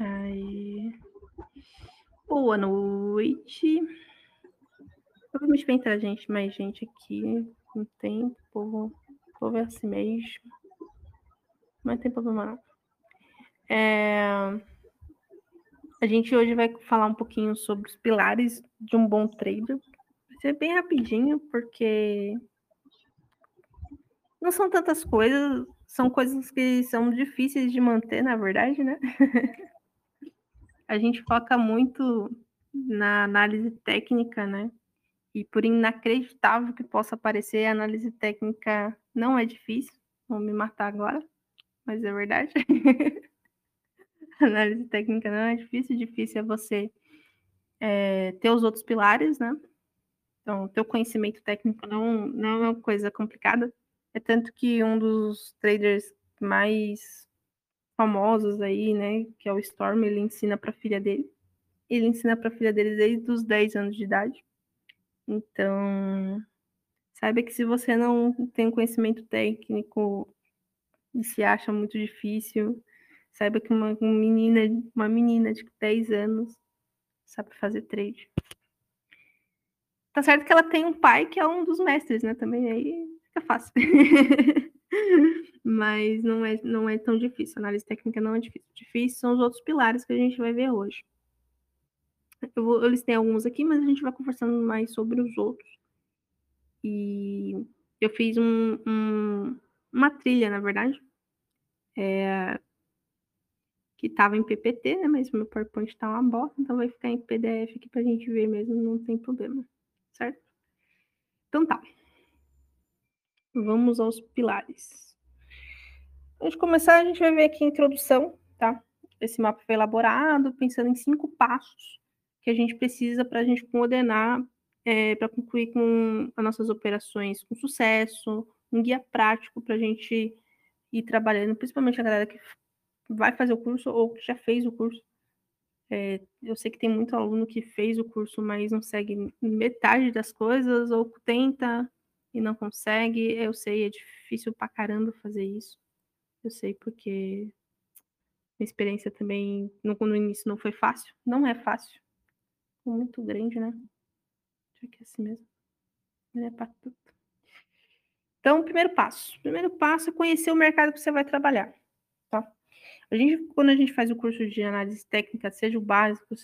Aí. Boa noite. Vamos bem entrar gente, mais gente aqui. Não tem povo, o povo é assim mesmo. Não tem problema não. É... A gente hoje vai falar um pouquinho sobre os pilares de um bom trader. Vai ser bem rapidinho, porque não são tantas coisas, são coisas que são difíceis de manter, na verdade, né? a gente foca muito na análise técnica, né? E por inacreditável que possa parecer, a análise técnica não é difícil. Vou me matar agora, mas é verdade. análise técnica não é difícil, difícil é você é, ter os outros pilares, né? Então, teu conhecimento técnico não, não é uma coisa complicada. É tanto que um dos traders mais famosos aí, né, que é o Storm, ele ensina para a filha dele. Ele ensina para a filha dele desde os 10 anos de idade. Então, saiba que se você não tem conhecimento técnico e se acha muito difícil, saiba que uma, uma menina, uma menina de 10 anos sabe fazer trade. Tá certo que ela tem um pai que é um dos mestres, né, também aí fica fácil. Mas não é, não é tão difícil. Análise técnica não é difícil. Difícil são os outros pilares que a gente vai ver hoje. Eu, vou, eu listei alguns aqui, mas a gente vai conversando mais sobre os outros. E eu fiz um, um, uma trilha, na verdade, é, que estava em PPT, né? Mas meu PowerPoint está uma bosta, então vai ficar em PDF aqui para a gente ver mesmo, não tem problema, certo? Então tá. Vamos aos pilares. Antes de começar, a gente vai ver aqui a introdução, tá? Esse mapa foi elaborado pensando em cinco passos que a gente precisa para a gente coordenar, é, para concluir com as nossas operações com sucesso, um guia prático para a gente ir trabalhando, principalmente a galera que vai fazer o curso ou que já fez o curso. É, eu sei que tem muito aluno que fez o curso, mas não segue metade das coisas, ou tenta e não consegue. Eu sei, é difícil pra caramba fazer isso. Eu sei porque minha experiência também no, no início não foi fácil. Não é fácil. Muito grande, né? Deixa aqui assim mesmo. Não é pra tudo. Então, primeiro passo. Primeiro passo é conhecer o mercado que você vai trabalhar. A gente, quando a gente faz o curso de análise técnica, seja o básico,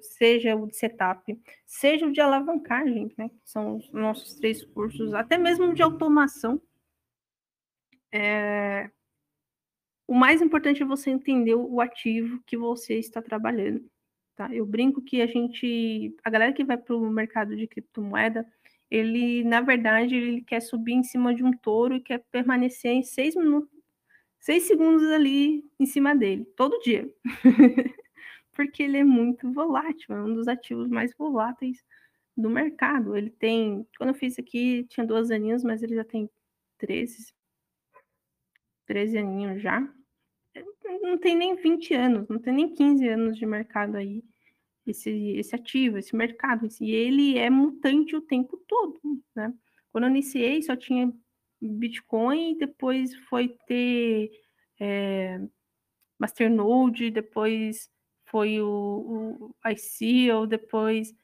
seja, o de setup, seja o de alavancagem, né, que são os nossos três cursos, até mesmo de automação, é, o mais importante é você entender o ativo que você está trabalhando. Tá? Eu brinco que a gente, a galera que vai para o mercado de criptomoeda, ele, na verdade, ele quer subir em cima de um touro e quer permanecer em seis minutos seis segundos ali em cima dele, todo dia. Porque ele é muito volátil, é um dos ativos mais voláteis do mercado. Ele tem, quando eu fiz aqui, tinha duas aninhos, mas ele já tem 13, 13 aninhos já. Não tem nem 20 anos, não tem nem 15 anos de mercado aí, esse, esse ativo, esse mercado. E ele é mutante o tempo todo, né? Quando eu iniciei, só tinha Bitcoin, depois foi ter é, Masternode, depois foi o, o ICO, depois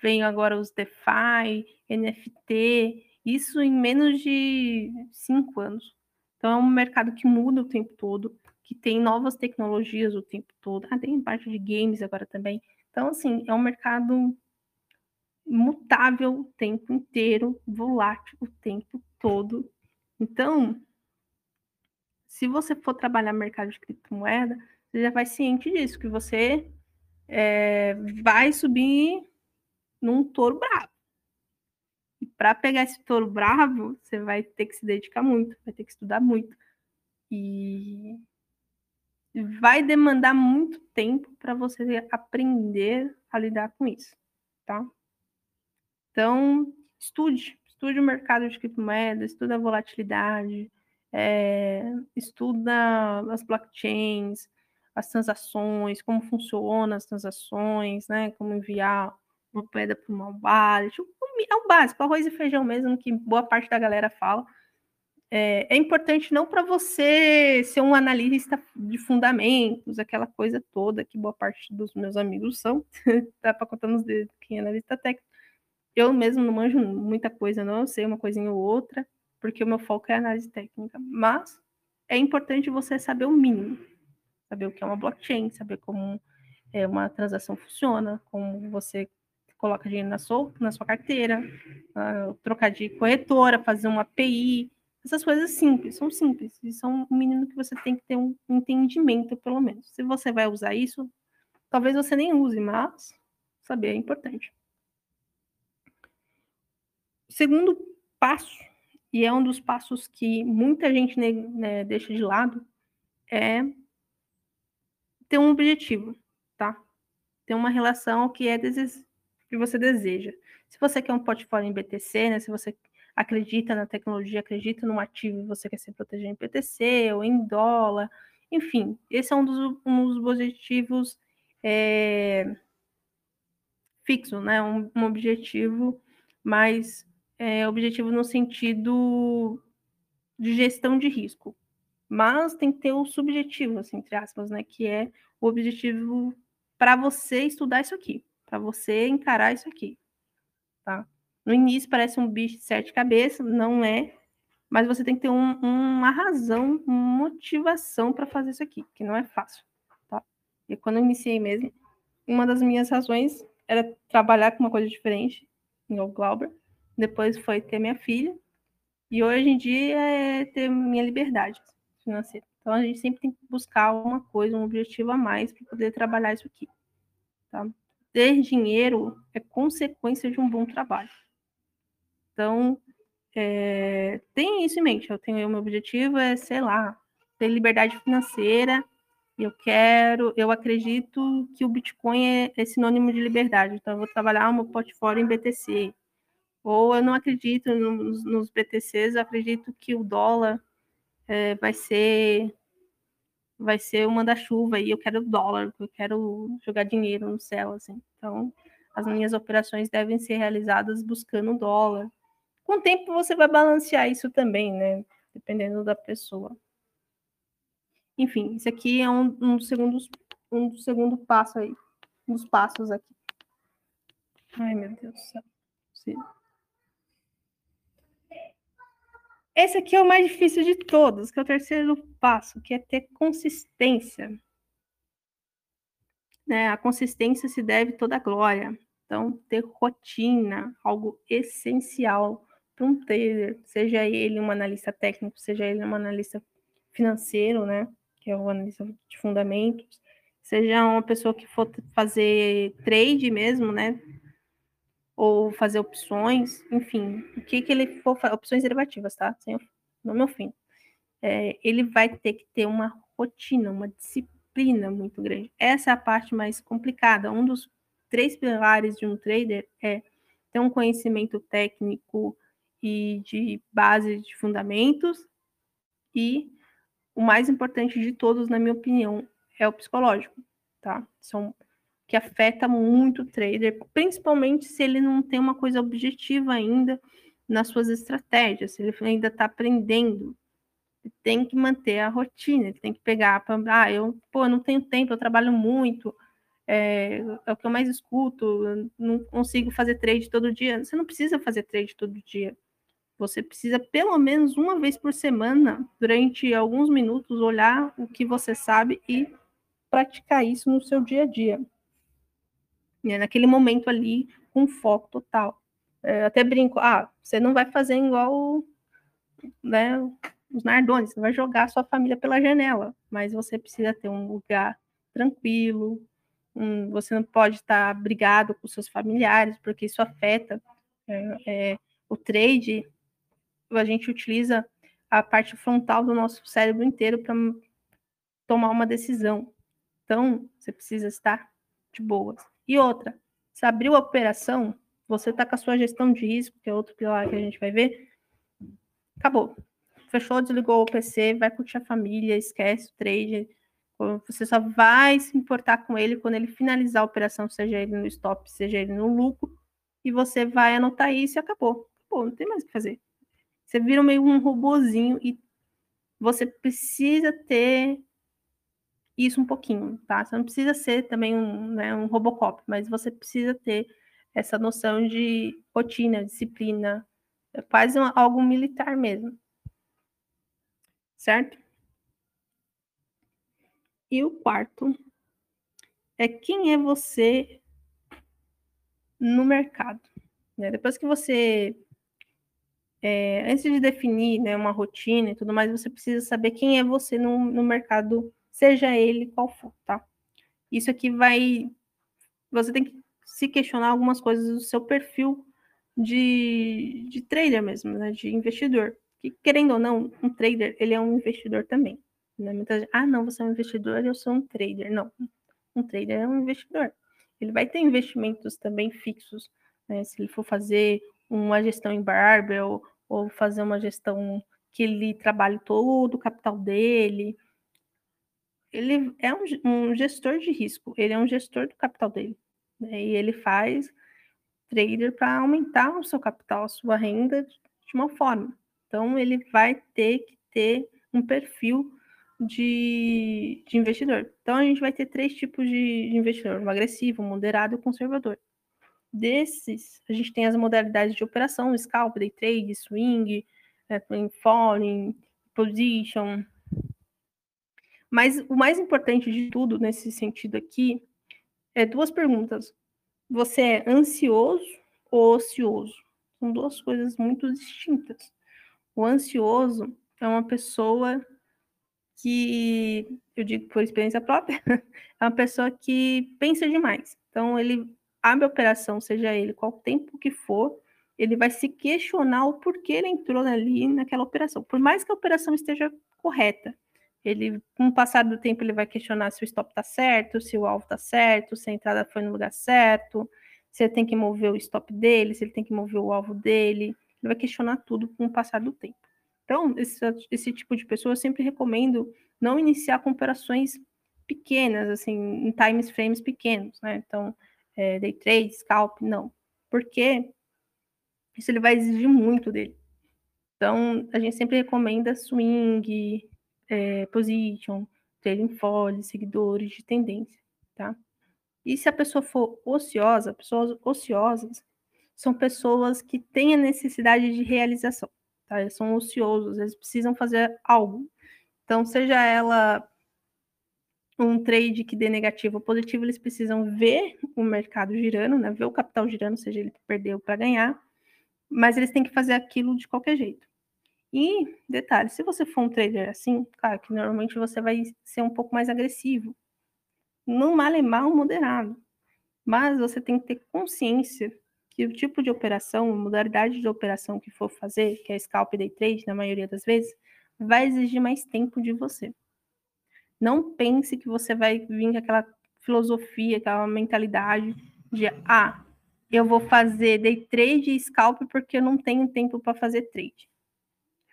vem agora os DeFi, NFT, isso em menos de cinco anos. Então é um mercado que muda o tempo todo, que tem novas tecnologias o tempo todo. Ah, tem parte de games agora também. Então, assim, é um mercado mutável o tempo inteiro, volátil o tempo todo. Então, se você for trabalhar no mercado de criptomoeda, você já vai ciente disso, que você é, vai subir num touro bravo. E para pegar esse touro bravo, você vai ter que se dedicar muito, vai ter que estudar muito. E vai demandar muito tempo para você aprender a lidar com isso, tá? Então, estude, estude o mercado de criptomoedas, estude a volatilidade, é, estuda as blockchains, as transações, como funcionam as transações, né? Como enviar uma moeda para uma wallet. É o básico, arroz e feijão mesmo, que boa parte da galera fala. é, é importante não para você ser um analista de fundamentos, aquela coisa toda que boa parte dos meus amigos são, dá para contar nos dedos quem é analista técnico. Eu mesmo não manjo muita coisa, não, eu sei uma coisinha ou outra, porque o meu foco é análise técnica. Mas é importante você saber o mínimo, saber o que é uma blockchain, saber como é, uma transação funciona, como você coloca dinheiro na sua, na sua carteira, uh, trocar de corretora, fazer uma API, essas coisas simples, são simples, e são o mínimo que você tem que ter um entendimento, pelo menos. Se você vai usar isso, talvez você nem use, mas saber é importante. Segundo passo, e é um dos passos que muita gente né, deixa de lado, é ter um objetivo, tá? Ter uma relação que é que você deseja. Se você quer um portfólio em BTC, né? Se você acredita na tecnologia, acredita no ativo e você quer se proteger em BTC ou em dólar, enfim, esse é um dos, um dos objetivos é, fixo, né? Um, um objetivo mais é, objetivo no sentido de gestão de risco. Mas tem que ter o subjetivo, assim, entre aspas, né? Que é o objetivo para você estudar isso aqui, para você encarar isso aqui, tá? No início parece um bicho de sete cabeças, não é, mas você tem que ter um, uma razão, uma motivação para fazer isso aqui, que não é fácil, tá? E quando eu iniciei mesmo, uma das minhas razões era trabalhar com uma coisa diferente, em Glauber, depois foi ter minha filha, e hoje em dia é ter minha liberdade financeira. Então a gente sempre tem que buscar uma coisa, um objetivo a mais para poder trabalhar isso aqui. Tá? Ter dinheiro é consequência de um bom trabalho. Então, é, tem isso em mente. Eu tenho o meu objetivo é, sei lá, ter liberdade financeira. Eu quero, eu acredito que o Bitcoin é, é sinônimo de liberdade. Então, eu vou trabalhar o meu portfólio em BTC. Ou eu não acredito nos, nos BTCs, acredito que o dólar é, vai ser vai ser o manda-chuva e eu quero dólar, eu quero jogar dinheiro no céu, assim. Então, as minhas operações devem ser realizadas buscando dólar. Com o tempo você vai balancear isso também, né? Dependendo da pessoa. Enfim, isso aqui é um, um, segundos, um segundo passo aí. Um dos passos aqui. Ai, meu Deus do céu. Sim. Esse aqui é o mais difícil de todos, que é o terceiro passo, que é ter consistência. Né? A consistência se deve toda a glória. Então, ter rotina, algo essencial para um trader, seja ele um analista técnico, seja ele um analista financeiro, né, que é o analista de fundamentos, seja uma pessoa que for fazer trade mesmo, né, ou fazer opções, enfim, o que que ele for opções derivativas, tá, sem no meu fim, é, ele vai ter que ter uma rotina, uma disciplina muito grande. Essa é a parte mais complicada. Um dos três pilares de um trader é ter um conhecimento técnico e de base de fundamentos. E o mais importante de todos, na minha opinião, é o psicológico, tá? São que afeta muito o trader, principalmente se ele não tem uma coisa objetiva ainda nas suas estratégias, se ele ainda está aprendendo. Ele tem que manter a rotina, ele tem que pegar para, ah, eu, pô, não tenho tempo, eu trabalho muito, é, é, o que eu mais escuto, não consigo fazer trade todo dia. Você não precisa fazer trade todo dia. Você precisa, pelo menos uma vez por semana, durante alguns minutos, olhar o que você sabe e praticar isso no seu dia a dia. Né? Naquele momento ali, com foco total. É, até brinco, ah, você não vai fazer igual né, os Nardones, você vai jogar sua família pela janela, mas você precisa ter um lugar tranquilo, um, você não pode estar brigado com seus familiares, porque isso afeta é, é, o trade a gente utiliza a parte frontal do nosso cérebro inteiro para tomar uma decisão. Então, você precisa estar de boas. E outra, se abriu a operação, você está com a sua gestão de risco, que é outro pilar que a gente vai ver, acabou. Fechou, desligou o PC, vai curtir a família, esquece o trade. Você só vai se importar com ele quando ele finalizar a operação, seja ele no stop, seja ele no lucro, e você vai anotar isso e acabou. Acabou, não tem mais o que fazer. Você vira meio um robozinho e você precisa ter isso um pouquinho, tá? Você não precisa ser também um, né, um Robocop, mas você precisa ter essa noção de rotina, disciplina, é quase um, algo militar mesmo. Certo? E o quarto é quem é você no mercado. Né? Depois que você é, antes de definir né, uma rotina e tudo mais, você precisa saber quem é você no, no mercado, seja ele qual for, tá? Isso aqui vai. Você tem que se questionar algumas coisas do seu perfil de, de trader mesmo, né, de investidor. Que, querendo ou não, um trader, ele é um investidor também. Né? Muita gente, ah, não, você é um investidor, eu sou um trader. Não, um trader é um investidor. Ele vai ter investimentos também fixos, né? Se ele for fazer uma gestão em Barbell ou fazer uma gestão que ele trabalhe todo o capital dele. Ele é um, um gestor de risco, ele é um gestor do capital dele. Né? E ele faz trader para aumentar o seu capital, a sua renda de uma forma. Então, ele vai ter que ter um perfil de, de investidor. Então, a gente vai ter três tipos de, investidor: o agressivo, o moderado e o conservador. Desses, a gente tem as modalidades de operação, scalp, day trade, swing, é, falling, position. Mas o mais importante de tudo nesse sentido aqui é duas perguntas. Você é ansioso ou ocioso? São duas coisas muito distintas. O ansioso é uma pessoa que, eu digo por experiência própria, é uma pessoa que pensa demais. Então, ele abre a operação, seja ele qual tempo que for, ele vai se questionar o porquê ele entrou ali naquela operação. Por mais que a operação esteja correta, ele, com o passar do tempo, ele vai questionar se o stop está certo, se o alvo está certo, se a entrada foi no lugar certo, se ele tem que mover o stop dele, se ele tem que mover o alvo dele. Ele vai questionar tudo com o passar do tempo. Então, esse, esse tipo de pessoa eu sempre recomendo não iniciar com operações pequenas, assim, em times frames pequenos, né? Então, é, day trade, scalp, não. Porque isso ele vai exigir muito dele. Então, a gente sempre recomenda swing, é, position, trading folly, seguidores de tendência, tá? E se a pessoa for ociosa, pessoas ociosas são pessoas que têm a necessidade de realização, tá? Eles são ociosos, eles precisam fazer algo. Então, seja ela um trade que dê negativo ou positivo, eles precisam ver o mercado girando, né? ver o capital girando, seja ele perdeu para ganhar, mas eles têm que fazer aquilo de qualquer jeito. E, detalhe, se você for um trader assim, claro que normalmente você vai ser um pouco mais agressivo. Não mal é mal moderado. Mas você tem que ter consciência que o tipo de operação, a modalidade de operação que for fazer, que é scalp day trade, na maioria das vezes, vai exigir mais tempo de você. Não pense que você vai vir com aquela filosofia, aquela mentalidade de ah, eu vou fazer day trade e scalp porque eu não tenho tempo para fazer trade.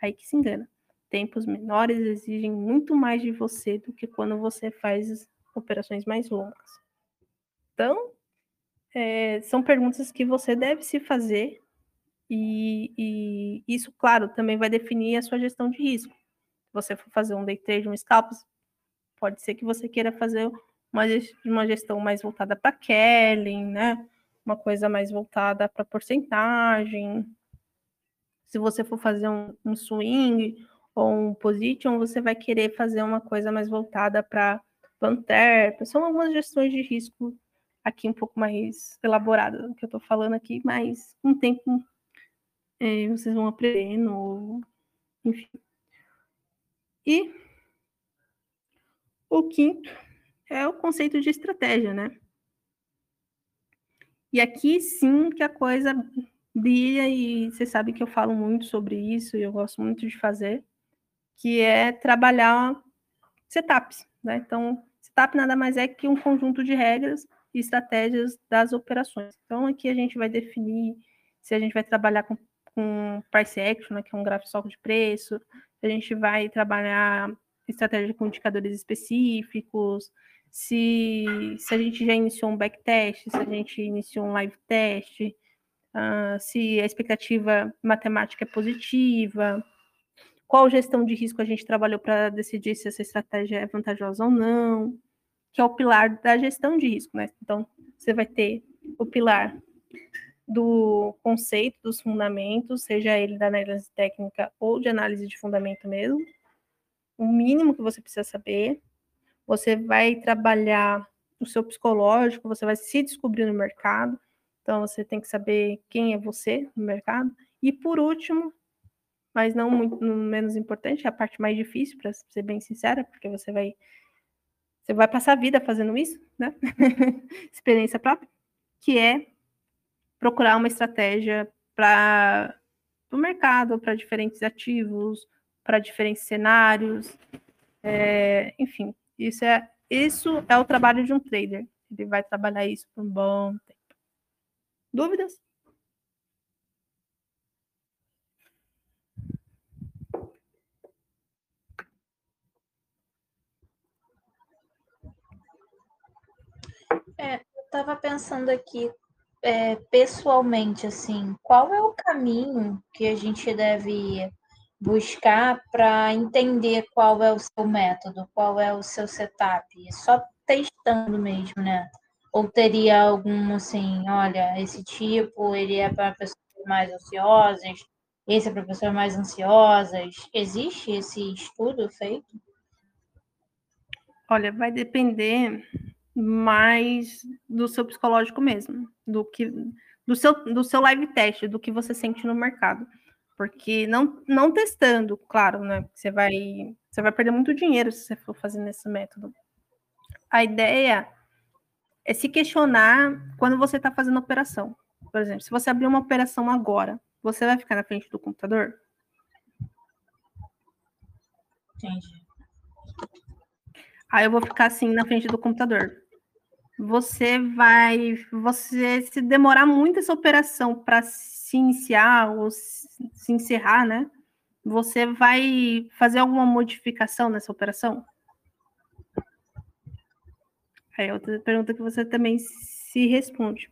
Aí que se engana. Tempos menores exigem muito mais de você do que quando você faz operações mais longas. Então, é, são perguntas que você deve se fazer e, e, isso, claro, também vai definir a sua gestão de risco. Se você for fazer um day trade, um scalp, Pode ser que você queira fazer uma, uma gestão mais voltada para Kelly, né? Uma coisa mais voltada para porcentagem. Se você for fazer um, um swing ou um position, você vai querer fazer uma coisa mais voltada para Panther. São algumas gestões de risco aqui um pouco mais elaboradas do que eu estou falando aqui, mas um tempo é, vocês vão aprendendo, enfim. E o quinto é o conceito de estratégia, né? E aqui sim que a coisa brilha, e você sabe que eu falo muito sobre isso, e eu gosto muito de fazer, que é trabalhar setups, né? Então, setup nada mais é que um conjunto de regras e estratégias das operações. Então, aqui a gente vai definir se a gente vai trabalhar com, com price action, né, que é um gráfico de preço, se a gente vai trabalhar estratégia com indicadores específicos, se, se a gente já iniciou um backtest, se a gente iniciou um live test, uh, se a expectativa matemática é positiva, qual gestão de risco a gente trabalhou para decidir se essa estratégia é vantajosa ou não, que é o pilar da gestão de risco, né? Então, você vai ter o pilar do conceito, dos fundamentos, seja ele da análise técnica ou de análise de fundamento mesmo, o mínimo que você precisa saber. Você vai trabalhar o seu psicológico, você vai se descobrir no mercado, então você tem que saber quem é você no mercado. E por último, mas não muito menos importante, a parte mais difícil, para ser bem sincera, porque você vai você vai passar a vida fazendo isso, né? Experiência própria, que é procurar uma estratégia para o mercado, para diferentes ativos, para diferentes cenários, é, enfim, isso é isso é o trabalho de um trader. Ele vai trabalhar isso por um bom tempo. Dúvidas? É, eu estava pensando aqui é, pessoalmente, assim, qual é o caminho que a gente deve buscar para entender qual é o seu método, qual é o seu setup? Só testando mesmo, né? Ou teria algum assim, olha, esse tipo, ele é para pessoas mais ansiosas, esse é para pessoas mais ansiosas. Existe esse estudo feito? Olha, vai depender mais do seu psicológico mesmo, do que do seu, do seu live teste, do que você sente no mercado. Porque não, não testando, claro, né? Você vai, você vai perder muito dinheiro se você for fazer nesse método. A ideia é se questionar quando você está fazendo operação. Por exemplo, se você abrir uma operação agora, você vai ficar na frente do computador? Entendi. Aí eu vou ficar assim na frente do computador. Você vai, você se demorar muito essa operação para se iniciar ou se encerrar, né? Você vai fazer alguma modificação nessa operação? É outra pergunta que você também se responde.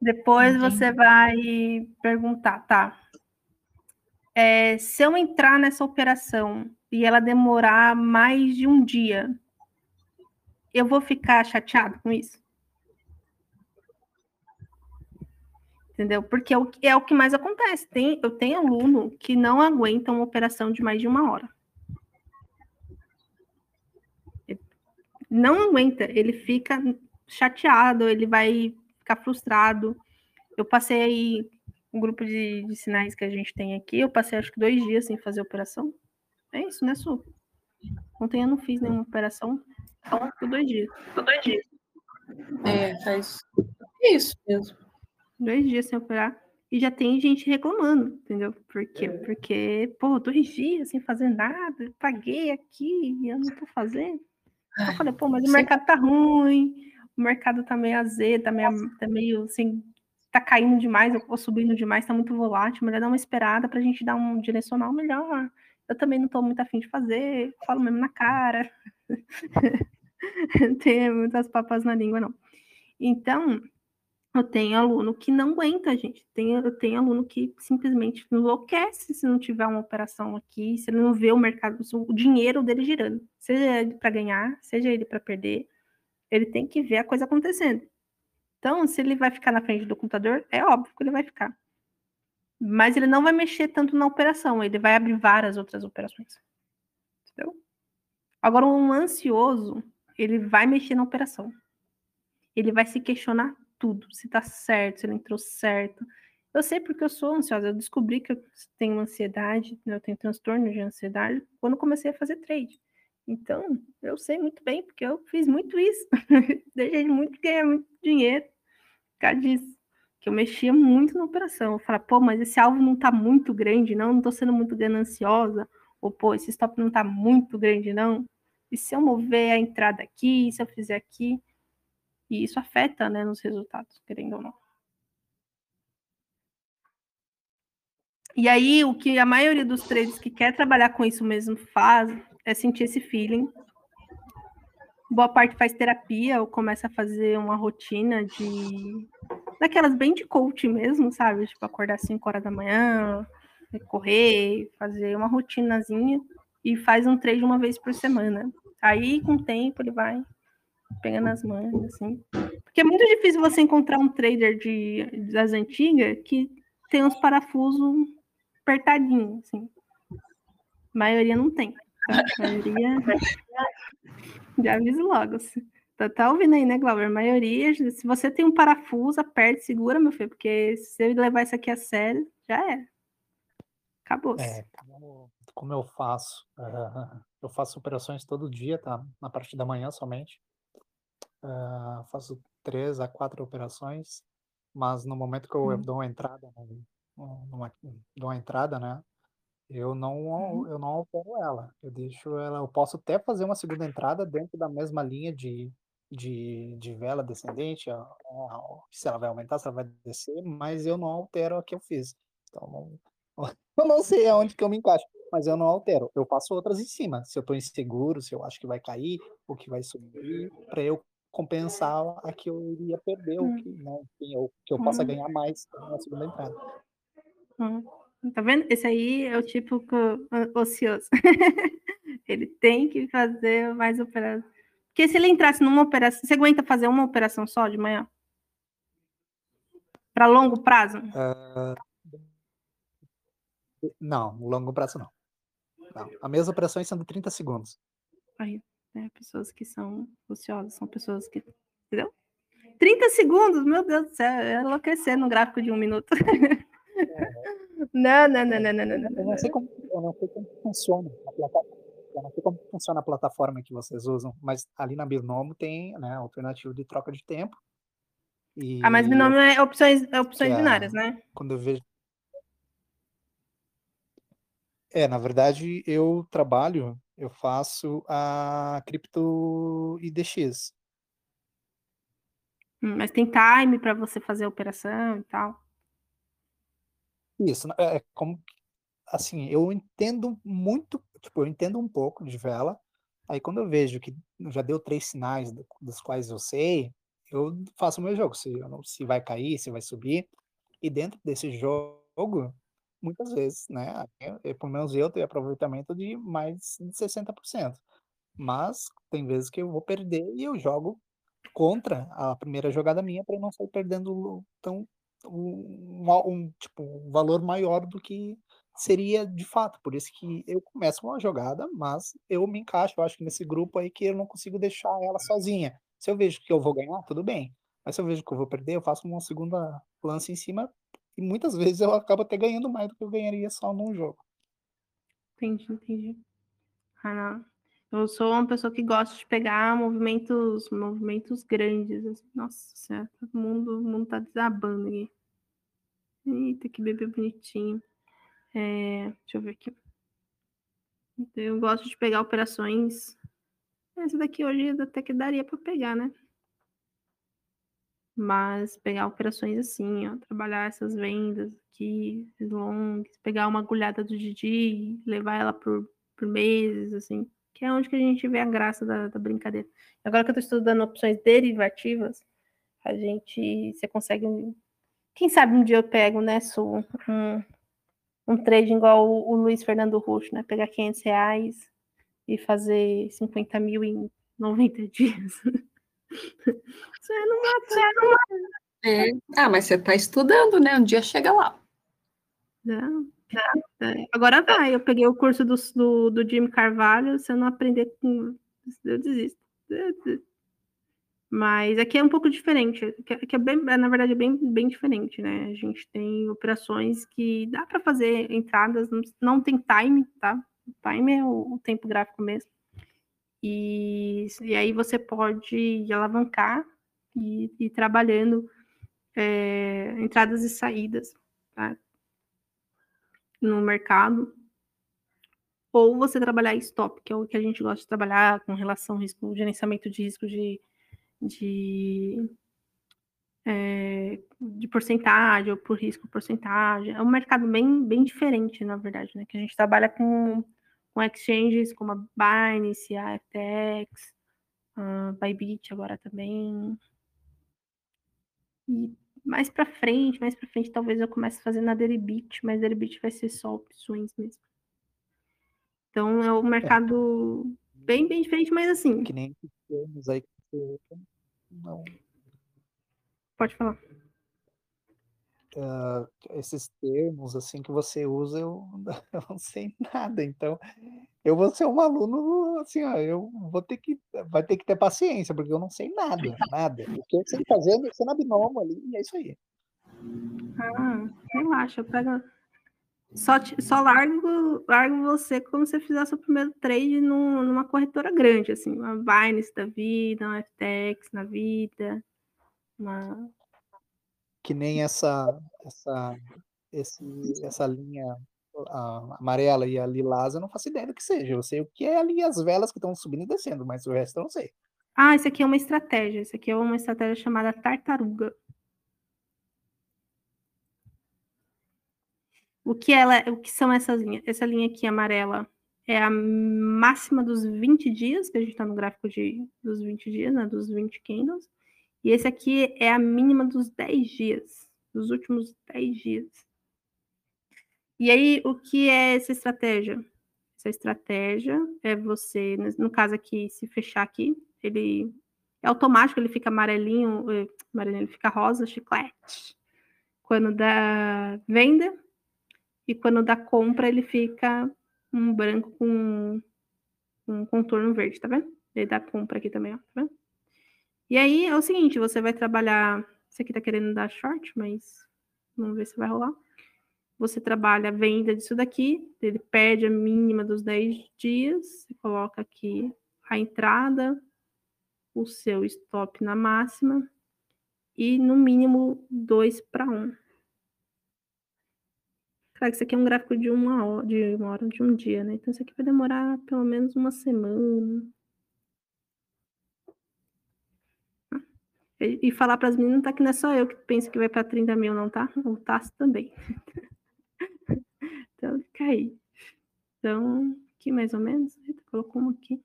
Depois Entendi. você vai perguntar, tá? É, se eu entrar nessa operação e ela demorar mais de um dia, eu vou ficar chateado com isso? Entendeu? Porque é o, é o que mais acontece. Tem, eu tenho aluno que não aguenta uma operação de mais de uma hora. Não aguenta, ele fica chateado, ele vai ficar frustrado. Eu passei aí um grupo de, de, sinais que a gente tem aqui, eu passei acho que dois dias sem fazer operação. É isso, né, Su? Ontem eu não fiz nenhuma operação, só por dois dias. Por dois dias. É, faz é isso mesmo. Dois dias sem operar. E já tem gente reclamando, entendeu? Por quê? É. Porque, pô, dois dias sem fazer nada, paguei aqui e eu não tô fazendo. Eu falei, pô, mas o mercado tá ruim, o mercado tá meio azedo, tá meio, tá meio assim, tá caindo demais, ou subindo demais, tá muito volátil, melhor dar uma esperada pra gente dar um direcional melhor. Eu também não tô muito afim de fazer, falo mesmo na cara. Tem muitas papas na língua, não. Então, eu tenho aluno que não aguenta, gente. Tem, eu tenho aluno que simplesmente enlouquece se não tiver uma operação aqui, se não vê o mercado, o dinheiro dele girando. Seja ele para ganhar, seja ele para perder, ele tem que ver a coisa acontecendo. Então, se ele vai ficar na frente do computador, é óbvio que ele vai ficar. Mas ele não vai mexer tanto na operação, ele vai abrir várias outras operações. Entendeu? Agora, um ansioso, ele vai mexer na operação. Ele vai se questionar tudo, se tá certo, se ele entrou certo. Eu sei porque eu sou ansiosa, eu descobri que eu tenho ansiedade, né, eu tenho transtorno de ansiedade quando comecei a fazer trade. Então, eu sei muito bem, porque eu fiz muito isso. Deixei muito ganhar muito dinheiro por causa disso. Que eu mexia muito na operação. Eu falava, pô, mas esse alvo não tá muito grande, não, não tô sendo muito gananciosa. Ou, pô, esse stop não tá muito grande, não. E se eu mover a entrada aqui, se eu fizer aqui? E isso afeta, né, nos resultados, querendo ou não. E aí, o que a maioria dos traders que quer trabalhar com isso mesmo faz é sentir esse feeling boa parte faz terapia ou começa a fazer uma rotina de. daquelas bem de coach mesmo, sabe? Tipo, acordar às 5 horas da manhã, correr, fazer uma rotinazinha e faz um trade uma vez por semana. Aí, com o tempo, ele vai pegando as mãos, assim. Porque é muito difícil você encontrar um trader de, das antigas que tem uns parafusos apertadinhos, assim. A maioria não tem. A maioria. Já aviso logo. Tá, tá ouvindo aí, né, Glauber? A maioria, se você tem um parafuso, aperte, segura, meu filho, porque se você levar isso aqui a sério, já é. Acabou. É, como, como eu faço? Uh, eu faço operações todo dia, tá? Na parte da manhã somente. Uh, faço três a quatro operações, mas no momento que eu hum. dou uma entrada, numa, dou uma entrada, né? Eu não, uhum. eu não altero ela. Eu deixo ela. Eu posso até fazer uma segunda entrada dentro da mesma linha de, de, de vela descendente, se ela vai aumentar, se ela vai descer, mas eu não altero a que eu fiz. Então, não, eu não sei aonde que eu me encaixo, mas eu não altero. Eu faço outras em cima. Se eu estou inseguro, se eu acho que vai cair, ou que vai subir, para eu compensar a que eu iria perder, ou hum. que, né, ou que eu possa hum. ganhar mais na segunda entrada. Hum. Tá vendo? Esse aí é o tipo ocioso. ele tem que fazer mais operações. Porque se ele entrasse numa operação, você aguenta fazer uma operação só de manhã? Para longo prazo? Uh, não, longo prazo não. não. A mesma operação é sendo 30 segundos. Aí, né, pessoas que são ociosas, são pessoas que. Entendeu? 30 segundos, meu Deus do céu, é enlouquecer no gráfico de um minuto. Não, não, não, não, não, não, Eu não sei como, eu não sei como funciona a plataforma. Eu não sei como funciona a plataforma que vocês usam, mas ali na Binomo tem né, alternativo de troca de tempo. E ah, mas Binomo é opções, é opções é, binárias, né? Quando eu vejo. É, na verdade, eu trabalho, eu faço a cripto IDX. Hum, mas tem time para você fazer a operação e tal. Isso, é, é como assim, eu entendo muito, tipo, eu entendo um pouco de vela, aí quando eu vejo que já deu três sinais dos quais eu sei, eu faço o meu jogo, se, se vai cair, se vai subir, e dentro desse jogo, muitas vezes, né, eu, pelo menos eu tenho aproveitamento de mais de 60%, mas tem vezes que eu vou perder e eu jogo contra a primeira jogada minha para não sair perdendo tão um, um, tipo, um valor maior do que seria de fato. Por isso que eu começo uma jogada, mas eu me encaixo, eu acho que nesse grupo aí que eu não consigo deixar ela sozinha. Se eu vejo que eu vou ganhar, tudo bem. Mas se eu vejo que eu vou perder, eu faço uma segunda lance em cima e muitas vezes eu acabo até ganhando mais do que eu ganharia só num jogo. Entendi, entendi. Ah. Eu sou uma pessoa que gosta de pegar movimentos, movimentos grandes. Assim. Nossa senhora, o mundo, o mundo tá desabando aqui. Eita, que bebê bonitinho. É, deixa eu ver aqui. Eu gosto de pegar operações. Essa daqui hoje até que daria para pegar, né? Mas pegar operações assim, ó, trabalhar essas vendas aqui, longas, pegar uma agulhada do Didi, levar ela por, por meses, assim que é onde que a gente vê a graça da, da brincadeira. Agora que eu estou estudando opções derivativas, a gente, você consegue, quem sabe um dia eu pego, né, Su, um, um trade igual o, o Luiz Fernando Ruxo, né, pegar 500 reais e fazer 50 mil em 90 dias. Isso é no mato. É. Ah, mas você está estudando, né? Um dia chega lá. Não. É, agora vai. Eu peguei o curso do, do, do Jim Carvalho. Se eu não aprender com. Eu desisto. Mas aqui é um pouco diferente. Aqui é bem, na verdade, é bem, bem diferente, né? A gente tem operações que dá para fazer entradas, não tem time, tá? O time é o, o tempo gráfico mesmo. E, e aí você pode alavancar e ir trabalhando é, entradas e saídas, tá? no mercado, ou você trabalhar stop, que é o que a gente gosta de trabalhar com relação ao risco, gerenciamento de risco de, de, é, de porcentagem ou por risco porcentagem. É um mercado bem, bem diferente, na verdade, né? Que a gente trabalha com, com exchanges como a Binance, a FTX, a Bybit agora também. E mais para frente, mais para frente, talvez eu comece a fazer na Deribit, mas Deribit vai ser só opções mesmo. Então é um mercado é. bem, bem diferente, mas assim. Que nem temos aí não. Pode falar. Uh, esses termos assim que você usa, eu, eu, não sei nada. Então, eu vou ser um aluno assim, ó, eu vou ter que vai ter que ter paciência, porque eu não sei nada, nada. O que eu sei fazer é mexer na binômio ali, e é isso aí. Ah, relaxa, pega. Só, só largo, largo você como se fizesse o primeiro trade num, numa corretora grande, assim, uma Binance da vida, uma FTX na vida, uma que nem essa essa esse, essa linha amarela e a lilás, eu não faço ideia do que seja. Eu sei o que é ali as velas que estão subindo e descendo, mas o resto eu não sei. Ah, isso aqui é uma estratégia. Isso aqui é uma estratégia chamada tartaruga. O que ela, o que são essas linhas? Essa linha aqui amarela é a máxima dos 20 dias, que a gente está no gráfico de, dos 20 dias, né, dos 20 candles. E esse aqui é a mínima dos 10 dias, dos últimos 10 dias. E aí, o que é essa estratégia? Essa estratégia é você, no caso aqui, se fechar aqui, ele é automático, ele fica amarelinho, eh, amarelinho, ele fica rosa, chiclete. Quando dá venda e quando dá compra, ele fica um branco com um contorno verde, tá vendo? Ele dá compra aqui também, ó, tá vendo? E aí é o seguinte, você vai trabalhar. Isso aqui tá querendo dar short, mas vamos ver se vai rolar. Você trabalha a venda disso daqui, ele perde a mínima dos 10 dias, você coloca aqui a entrada, o seu stop na máxima e no mínimo 2 para 1. Claro que isso aqui é um gráfico de uma hora, de uma hora, de um dia, né? Então isso aqui vai demorar pelo menos uma semana, E, falar para as meninas tá que não é só eu que penso que vai para 30 mil, não tá? O Tassi também. então, fica aí. Então, aqui mais ou menos. Eita, colocou um aqui.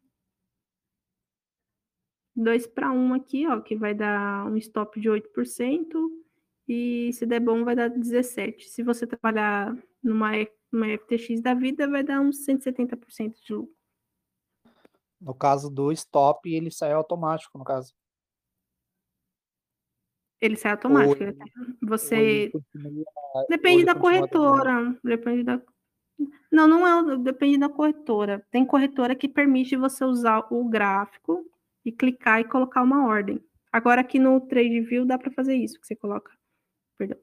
2 para 1 aqui, ó, que vai dar um stop de 8%. E se der bom, vai dar 17%. Se você trabalhar numa, numa FTX da vida, vai dar uns 170% de lucro. No caso do stop, ele sai automático, no caso. Ele sai automático. Ele, você. depende da corretora. Depende da. Não, não é. Depende da corretora. Tem corretora que permite você usar o gráfico e clicar e colocar uma ordem. Agora aqui no TradeView dá para fazer isso, que você coloca. Perdão.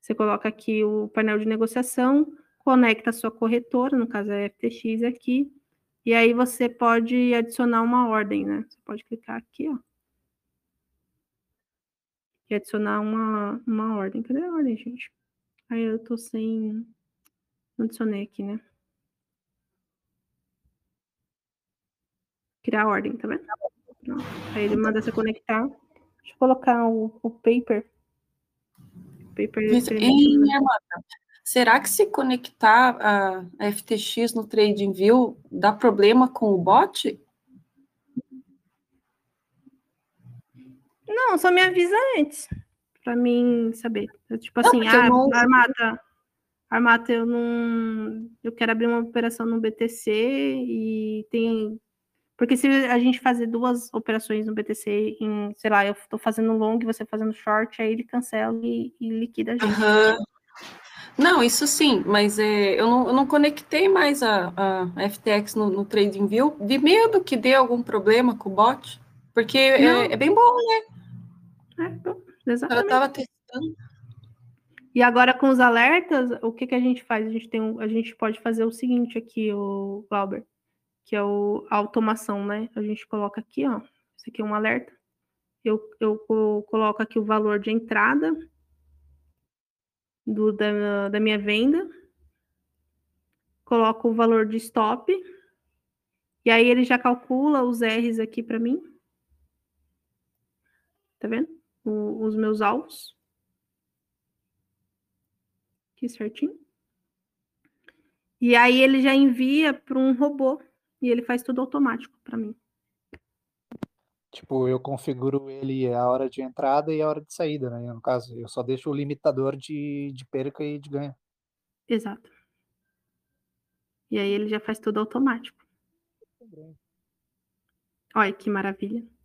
Você coloca aqui o painel de negociação, conecta a sua corretora, no caso é FTX aqui, e aí você pode adicionar uma ordem, né? Você pode clicar aqui, ó e adicionar uma, uma ordem. Cadê a ordem, gente? Aí eu tô sem. Não adicionei aqui, né? Criar a ordem, tá vendo? Pronto. Aí ele manda você conectar. Deixa eu colocar o, o paper. O paper em será que se conectar a FTX no TradingView dá problema com o bot? Não, só me avisa antes, para mim saber. Eu, tipo assim, não, ah, não... Armata, Armata, eu não. Eu quero abrir uma operação no BTC e tem. Porque se a gente fazer duas operações no BTC em, sei lá, eu estou fazendo long, você fazendo short, aí ele cancela e, e liquida a gente. Uhum. Não, isso sim, mas é, eu, não, eu não conectei mais a, a FTX no, no TradingView de medo que dê algum problema com o bot, porque é, é, bem bom, né? É, exatamente. Eu estava testando. E agora com os alertas, o que, que a gente faz? A gente, tem um, a gente pode fazer o seguinte aqui, o Glauber, que é o, a automação, né? A gente coloca aqui, ó. Isso aqui é um alerta. Eu, eu coloco aqui o valor de entrada do, da, da minha venda. Coloco o valor de stop. E aí ele já calcula os R's aqui para mim. Tá vendo? o, os meus alvos. Aqui certinho. E aí ele já envia para um robô e ele faz tudo automático para mim. Tipo, eu configuro ele a hora de entrada e a hora de saída, né? No caso, eu só deixo o limitador de, de perca e de ganho. Exato. E aí ele já faz tudo automático. Olha que maravilha.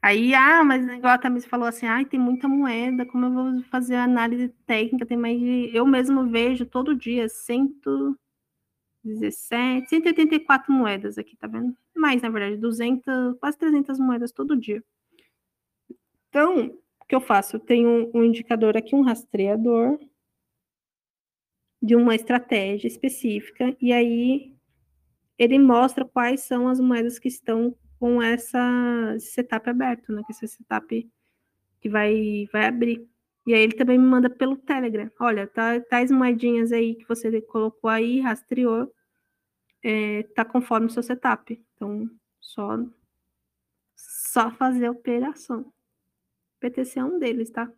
Aí, ah, mas igual a Thames falou assim, ai, tem muita moeda, como eu vou fazer análise técnica? Tem mais de... Eu mesmo vejo todo dia 117, 184 moedas aqui, tá vendo? Mais, na verdade, 200, quase 300 moedas todo dia. Então, o que eu faço? Eu tenho um indicador aqui, um rastreador de uma estratégia específica, e aí ele mostra quais são as moedas que estão com essa esse setup aberto, né? Com esse setup que vai, vai abrir. E aí ele também me manda pelo Telegram. Olha, tá, tais moedinhas aí que você colocou aí, rastreou, é, tá conforme o seu setup. Então, só, só fazer a operação. PTC é um deles, tá?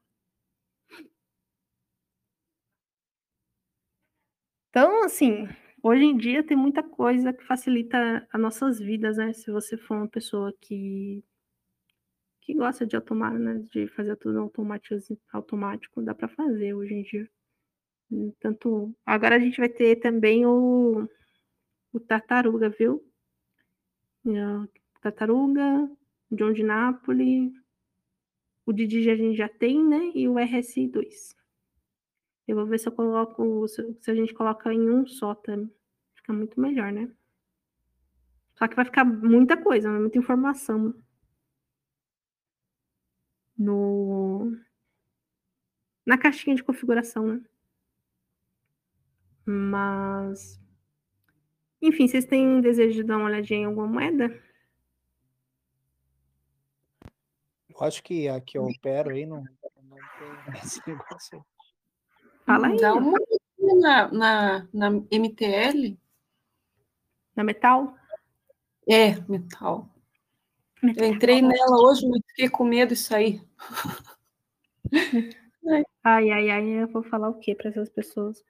Então, assim, Hoje em dia tem muita coisa que facilita as nossas vidas, né? Se você for uma pessoa que que gosta de automar, né? De fazer tudo automático, dá para fazer hoje em dia. Tanto agora a gente vai ter também o, o tartaruga, viu? Tartaruga, John de Napoli, o Didi a gente já tem, né? E o RSI2. Eu vou ver se eu coloco, se a gente coloca em um só também. Fica muito melhor, né? Só que vai ficar muita coisa, né? muita informação. No... Na caixinha de configuração, né? Mas... Enfim, vocês têm desejo de dar uma olhadinha em alguma moeda? Eu acho que a que eu opero aí não, não tem esse negócio. Fala aí. Dá uma na, na, na MTL. Na metal? É, metal. metal. Eu entrei nela hoje, mas fiquei com medo de sair. ai, ai, ai, eu vou falar o que para essas pessoas?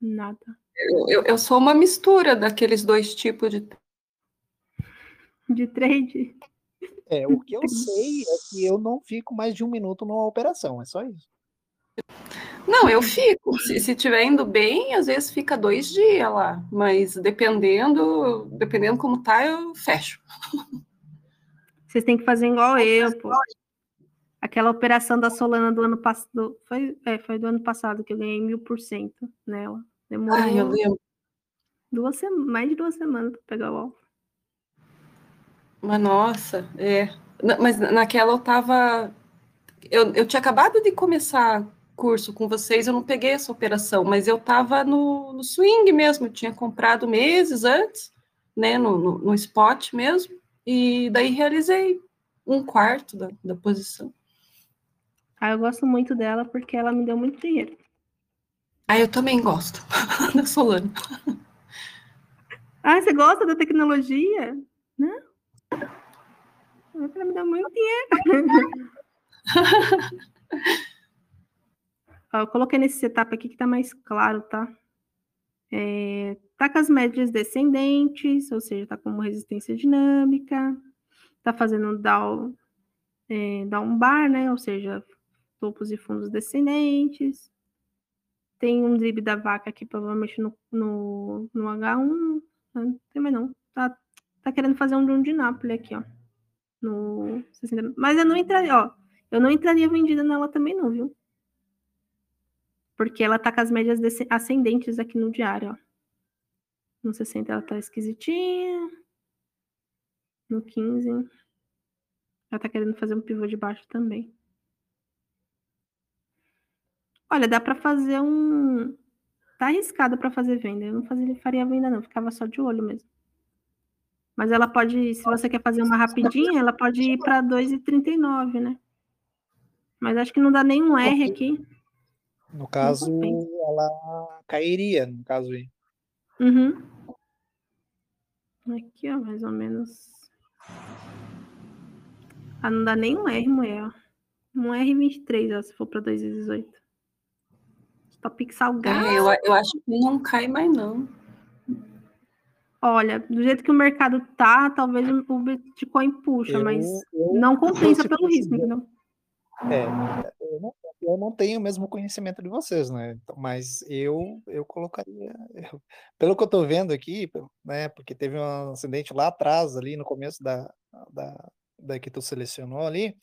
Nada. Eu, eu, eu, sou uma mistura daqueles dois tipos de. De trade? É, o que eu sei é que eu não fico mais de um minuto numa operação, é só isso. Não, eu fico. Se, se tiver indo bem, às vezes fica dois dias lá. Mas dependendo, dependendo como tá, eu fecho. Vocês têm que fazer igual eu, pô. Aquela operação da Solana do ano passado. Foi, é, foi do ano passado que eu ganhei mil por cento nela. Demorou Ai, eu lembro. Duas mais de duas semanas para pegar o alvo. Mas nossa, é. Mas naquela eu tava. Eu, eu tinha acabado de começar curso com vocês, eu não peguei essa operação, mas eu estava no, no, swing mesmo, eu tinha comprado meses antes, né, no, no, no, spot mesmo, e daí realizei um quarto da, da posição. Ah, eu gosto muito dela porque ela me deu muito dinheiro. Ah, eu também gosto da Solana. Ah, você gosta da tecnologia? Né? Ela me deu muito dinheiro. Eu coloquei nesse setup aqui que tá mais claro, tá? É, tá com as médias descendentes, ou seja, tá como resistência dinâmica, tá fazendo down, é, down bar, né? Ou seja, topos e fundos descendentes. Tem um drib da vaca aqui, provavelmente no, no, no H1. Não tem mais não. Tá, tá querendo fazer um de Napoli aqui, ó. No 60. Mas eu não entraria, ó. Eu não entraria vendida nela também, não, viu? Porque ela tá com as médias ascendentes aqui no diário, ó. No 60 ela tá esquisitinha. No 15. Ela tá querendo fazer um pivô de baixo também. Olha, dá para fazer um. Tá arriscado para fazer venda. Eu não fazia, faria venda, não. Ficava só de olho mesmo. Mas ela pode, se você quer fazer uma rapidinha, ela pode ir para 2,39, né? Mas acho que não dá nenhum R aqui. No caso, ela cairia, no caso aí. Uhum. Aqui, ó, mais ou menos. Ah, não dá nem um R, mulher, ó. Um R23, ó, se for para 2018. Top salgado. É, eu, eu acho que não cai mais, não. Olha, do jeito que o mercado tá, talvez o Bitcoin puxa, Eu- mas eu- não compensa pelo risco, entendeu? É, eu não, eu não tenho o mesmo conhecimento de vocês, né? Então, mas eu eu colocaria, eu- pelo que eu tô vendo aqui, né? Porque teve um acidente lá atrás, ali no começo da, da, da que tu selecionou ali,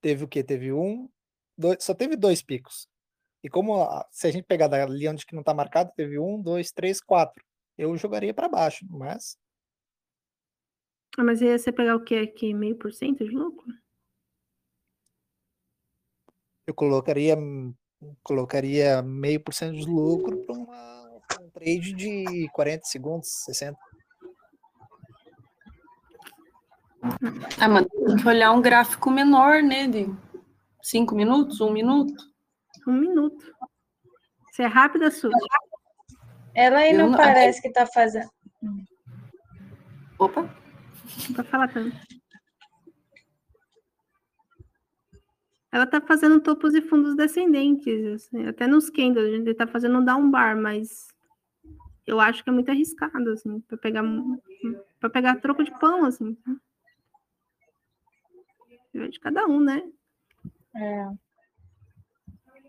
teve o quê? Teve um, dois, só teve dois picos. E como se a gente pegar dali onde que não tá marcado, teve um, dois, três, quatro. Eu jogaria para baixo, mas Ah, mas ia você pegar o quê aqui? Meio por cento de lucro? Eu colocaria colocaria meio por cento de lucro para um trade de 40 segundos, 60. Ah, mas tem que olhar um gráfico menor, né? De cinco minutos, um minuto. Um minuto. Você é rápida, Su? Ela aí não não- parece que tá fazendo. Opa, Não pra falar tanto. Ela tá fazendo topos e fundos descendentes, assim, até nos candles, a gente tá fazendo um down bar, mas eu acho que é muito arriscado, assim, para pegar para pegar troco de pão, assim. É de cada um, né? É.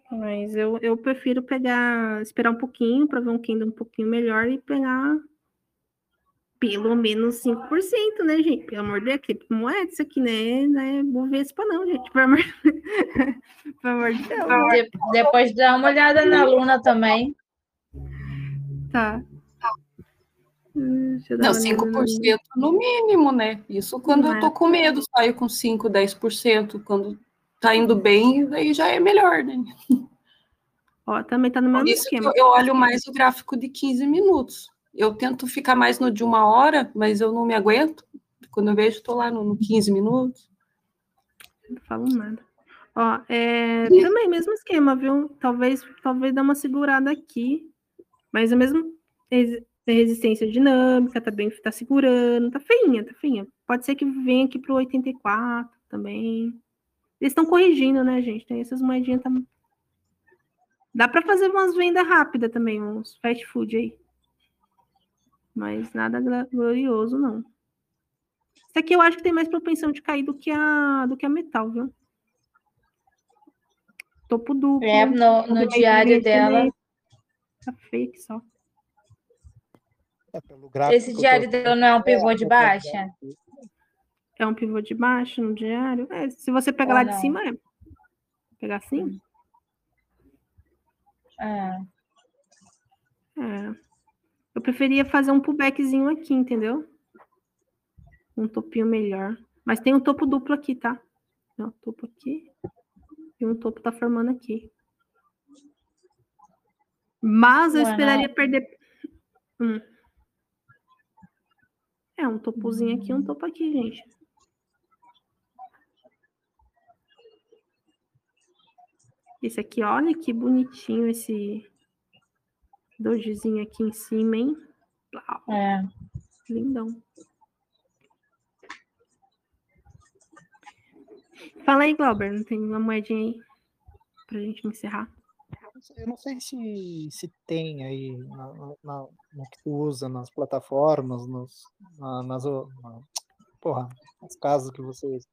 Mas eu, eu prefiro pegar, esperar um pouquinho para ver um candle um pouquinho melhor e pegar pelo menos 5%, né, gente? Pelo amor de Deus, criptomoeda, isso aqui, né? Não é Bovespa, não, gente. Pelo amor, pelo amor de Deus. De- depois dá uma olhada na Luna também. Tá. Não, uma olhada no- 5% no mínimo, né? Isso quando eu tô com medo, saio com 5, 10%. Quando tá indo bem, daí já é melhor, né? Ó, também tá no Por mesmo isso que esquema. eu, eu olho mais o gráfico de 15 minutos. Eu tento ficar mais no de uma hora, mas eu não me aguento. Quando eu vejo, tô lá no, no 15 minutos. Não falo nada. Ó, é, também mesmo esquema, viu? Talvez, talvez dá uma segurada aqui, mas é mesmo tem resistência dinâmica, tá bem, tá segurando, tá feinha, tá feinha. Pode ser que venha aqui pro 84 também. Eles estão corrigindo, né, gente? Tem essas moedinhas também. Dá para fazer umas vendas rápidas também, uns fast food aí. Mas nada glorioso, não. Isso aqui eu acho que tem mais propensão de cair do que a, do que a metal, viu? Topo duplo. É, no, no diário também dela. Tá fake só. É, gráfico Esse tô diário dela não é um pivô de baixa? É um pivô de baixo no diário. É, se você pegar Ou lá de não? cima, é. Pegar assim? É. É. Eu preferia fazer um pullbackzinho aqui, entendeu? Um topinho melhor. Mas tem um topo duplo aqui, tá? Ó, topo aqui. E um topo tá formando aqui. Mas eu Ué, não. esperaria perder. Hum. É, um topozinho aqui, um topo aqui, gente. Esse aqui, olha que bonitinho esse dojizinho aqui em cima, hein? É. lindão. Fala aí, Glauber, não tem uma moedinha aí pra gente encerrar? Eu não sei se, se tem aí na, na- na- no que tu usa, nas plataformas, nos, na- nas, na- porra, nas casas que você usa.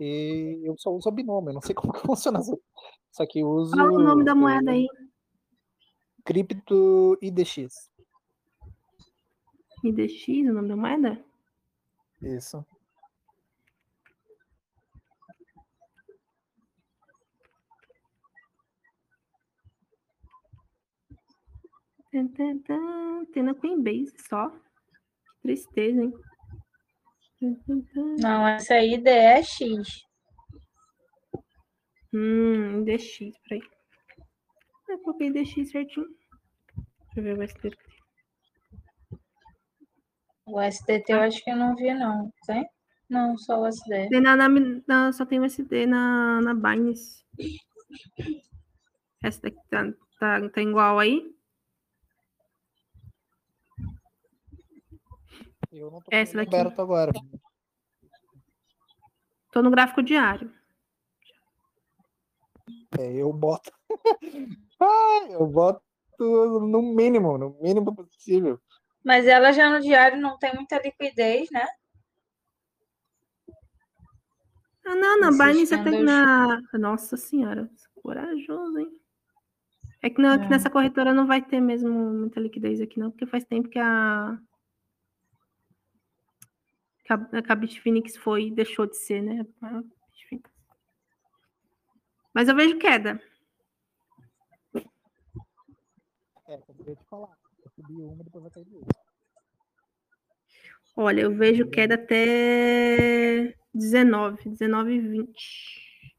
E eu só uso o binômio, eu não sei como que funciona isso. Só que eu uso Fala o nome da moeda aí. Cripto IDX. IDX, o nome da moeda? Isso. Tem na Coinbase só. Que tristeza, hein? Não, essa aí é X. Hum, IDX, peraí. Eu coloquei IDX certinho. Deixa eu ver o STP. O SDT eu acho que eu não vi, não. Tem? Não, só o SD. Tem na, na, na- só tem o SD na, na Binance. Essa daqui tá, tá, tá igual aí? Eu não tô Essa daqui. agora. Tô no gráfico diário. É, eu boto. ah, eu boto no mínimo, no mínimo possível. Mas ela já no diário não tem muita liquidez, né? Ah, não, na Binance até que candles. na. Nossa senhora, corajoso, hein? É que, que É. nessa corretora não vai ter mesmo muita liquidez aqui, não, porque faz tempo que a. Que a, que a Bitfinex foi deixou de ser, né? Mas eu vejo queda. É, como eu ia te falar. Eu subi uma, depois vai cair duas. Olha, eu vejo queda até 19, 19 e 20.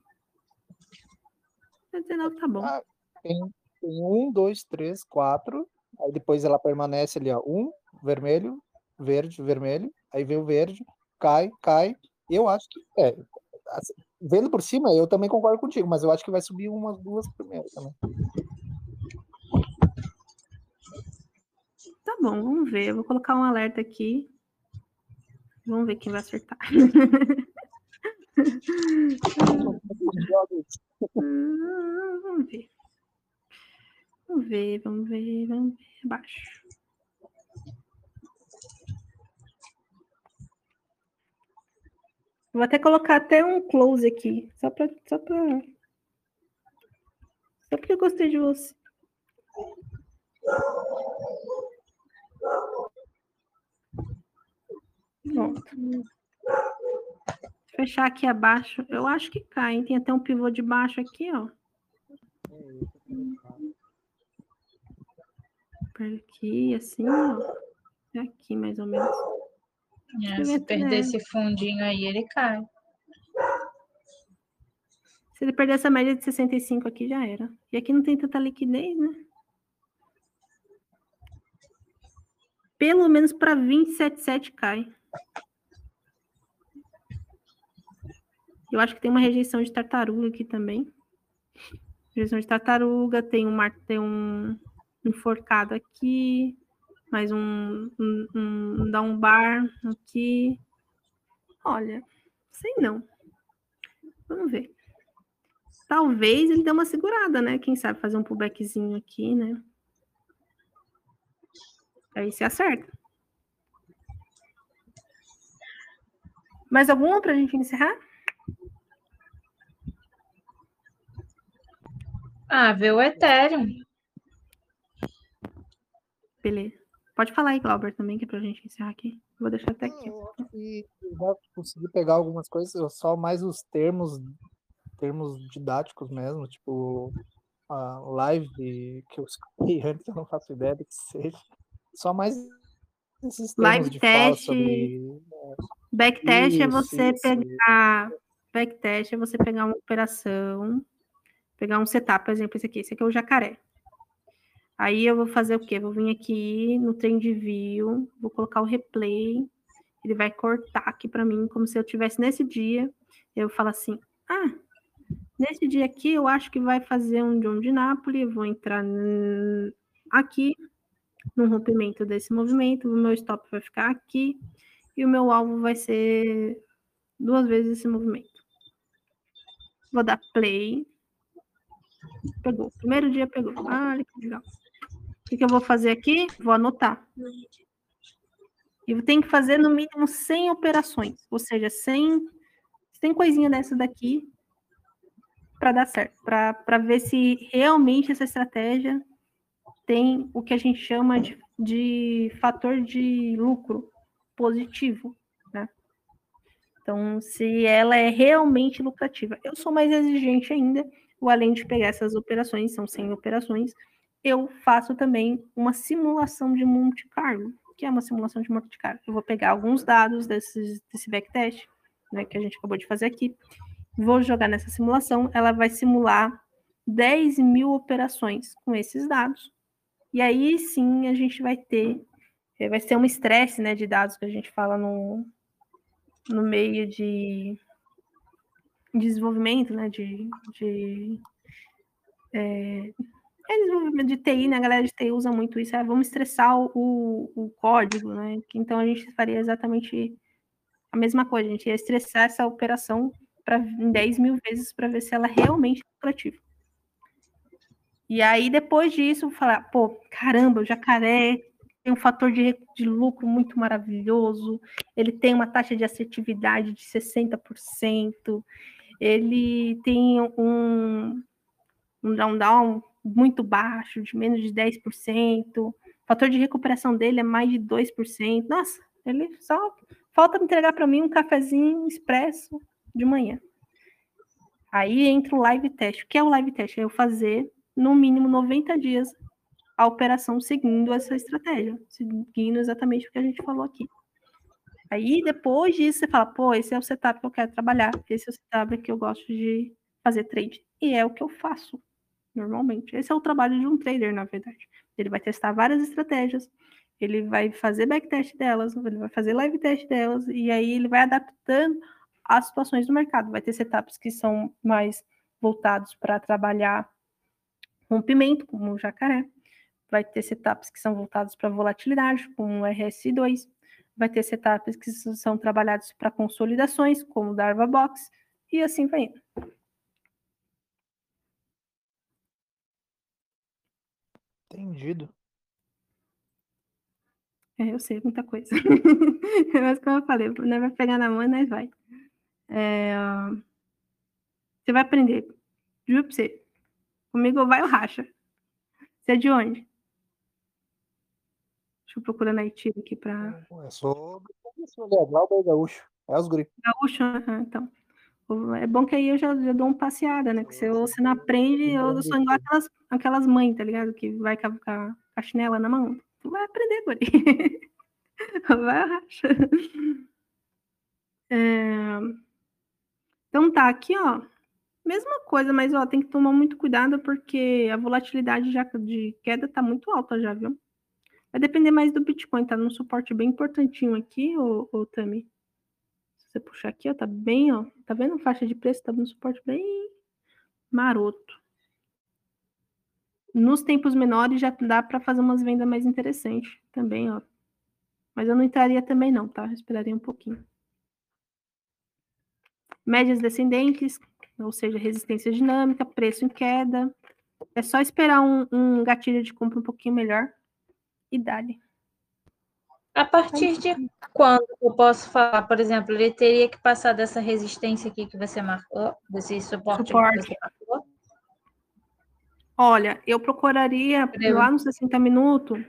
Até 19 tá bom. Ah, Tem, tem um, dois, três, quatro. Aí depois ela permanece ali, ó. Um, vermelho, verde, vermelho. Aí vem o verde, cai, cai. Eu acho que. É, assim, vendo por cima, eu também concordo contigo, mas eu acho que vai subir umas duas primeiro também. Bom, vamos ver. Eu vou colocar um alerta aqui. Vamos ver quem vai acertar. Hum, Vamos ver. Vamos ver, vamos ver, vamos ver. Abaixo. Vou até colocar até um close aqui. Só pra. Só pra. Só porque eu gostei de você. Pronto. Fechar aqui abaixo. Eu acho que cai, hein? Tem até um pivô de baixo aqui, ó. Por aqui, assim, ó. É Aqui, mais ou menos. É, se perder esse fundinho aí, ele cai. Se ele perder essa média de 65 aqui, já era. E aqui não tem tanta liquidez, né? Pelo menos para 27,7 cai. Eu acho que tem uma rejeição de tartaruga aqui também. Rejeição de tartaruga, tem um, tem um enforcado aqui, mais um, um, um um bar aqui. Olha, sei não. Vamos ver. Talvez ele dê uma segurada, né? Quem sabe fazer um pullbackzinho aqui, né? Aí se acerta. Mais alguma para a gente encerrar? Ah, vê o Ethereum. Beleza. Pode falar aí, Glauber, também, que é pra gente encerrar aqui. Vou deixar até aqui. Eu já consegui pegar algumas coisas, só mais os termos, termos didáticos mesmo, tipo a live que eu escutei antes, eu não faço ideia do que seja. Só mais esses Live de teste. sobre Backtest é você isso, pegar. Backtest é você pegar uma operação, pegar um setup, por exemplo, esse aqui. Esse aqui é o jacaré. Aí eu vou fazer o quê? Vou vir aqui no trend view, vou colocar o replay, ele vai cortar aqui para mim, como se eu tivesse nesse dia. Eu falo assim: ah, nesse dia aqui eu acho que vai fazer um John de Napoli, eu vou entrar aqui no rompimento desse movimento, o meu stop vai ficar aqui e o meu alvo vai ser duas vezes esse movimento. Vou dar play. Pegou. Primeiro dia pegou. Ah, que legal. O que, que eu vou fazer aqui? Vou anotar. E tem que fazer no mínimo 100 operações, ou seja, 100, 100 coisinha dessa daqui para dar certo, para ver se realmente essa estratégia tem o que a gente chama de, de fator de lucro positivo, né? Então, se ela é realmente lucrativa. Eu sou mais exigente ainda, ou além de pegar essas operações, são 100 operações, eu faço também uma simulação de Monte Carlo, que é uma simulação de Monte Carlo. Eu vou pegar alguns dados desses, desse backtest, né, que a gente acabou de fazer aqui, vou jogar nessa simulação, ela vai simular 10 mil operações com esses dados, e aí sim a gente vai ter, eh, vai ser um estresse né, de dados que a gente fala no, no meio de desenvolvimento, né, de, de é, é desenvolvimento de TI, né, a galera de TI usa muito isso, é, vamos estressar o, o, código, né, então a gente faria exatamente a mesma coisa, a gente ia estressar essa operação para em 10 mil vezes para ver se ela realmente é lucrativa. E aí, depois disso, falar, pô, caramba, o jacaré um fator de, de lucro muito maravilhoso, ele tem uma taxa de assertividade de 60%, ele tem um, um down-down muito baixo, de menos de 10%, o fator de recuperação dele é mais de 2%. Nossa, ele só falta entregar para mim um cafezinho expresso de manhã. Aí entra o live test. O que é o live test? É eu fazer no mínimo 90 dias a operação seguindo essa estratégia, seguindo exatamente o que a gente falou aqui. Aí, depois disso, você fala, pô, esse é o setup que eu quero trabalhar, esse é o setup que eu gosto de fazer trade. E é o que eu faço, normalmente. Esse é o trabalho de um trader, na verdade. Ele vai testar várias estratégias, ele vai fazer backtest delas, ele vai fazer live test delas, e aí ele vai adaptando as situações do mercado. Vai ter setups que são mais voltados para trabalhar rompimento, como o jacaré vai ter setups que são voltados para volatilidade, como o RSI2, vai ter setups que são trabalhados para consolidações, como o Darva Box, e assim vai indo. Entendido. É, eu sei muita coisa. Mas como eu falei, não vai pegar na mão e nós vai. É, você vai aprender. Juro pra você. Comigo vai o racha. Você é de onde? Deixa eu procurar na Haiti aqui para. É sobre isso, né? Glauber é Gaúcho. É os guri. Gaúcho, então. É bom que aí eu já, já dou uma passeada, né? Porque se você não aprende, eu sou igual aquelas, aquelas mães, tá ligado? Que vai com a, com a chinela na mão. Tu vai aprender, guri. vai racha. É... Então tá, aqui, ó. Mesma coisa, mas ó, tem que tomar muito cuidado porque a volatilidade já de queda tá muito alta já, viu? Vai depender mais do Bitcoin, tá num suporte bem importantinho aqui, ô, ô Tami. Se você puxar aqui, ó, tá bem, ó. Tá vendo a faixa de preço? Tá num suporte bem maroto. Nos tempos menores já dá para fazer umas vendas mais interessantes também, ó. Mas eu não entraria também não, tá? Eu esperaria um pouquinho. Médias descendentes, ou seja, resistência dinâmica, preço em queda. É só esperar um, um gatilho de compra um pouquinho melhor idade. A partir de quando eu posso falar, por exemplo, ele teria que passar dessa resistência aqui que você marcou, desse suporte, suporte. que você marcou? Olha, eu procuraria eu... lá nos 60 minutos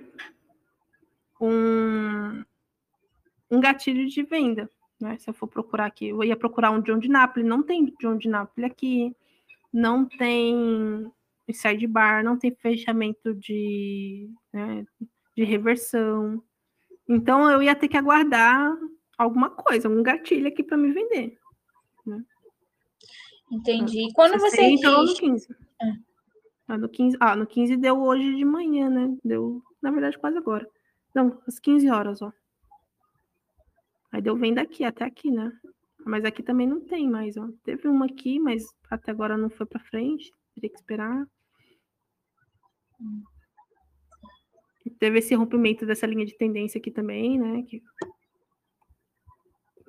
um, um gatilho de venda. Né? Se eu for procurar aqui, eu ia procurar um John de Napoli, não tem John de Napoli aqui, não tem sidebar, não tem fechamento de né, de reversão. Então eu ia ter que aguardar alguma coisa, um gatilho aqui para me vender. Né? Entendi. E quando você, você diz... no 15. É. Ah, no 15. Ah, no 15 deu hoje de manhã, né? Deu, na verdade, quase agora. Não, às 15 horas, ó. Aí deu venda aqui, até aqui, né? Mas aqui também não tem mais, ó. Teve uma aqui, mas até agora não foi para frente. Teria que esperar. Hum teve esse rompimento dessa linha de tendência aqui também, né? Que...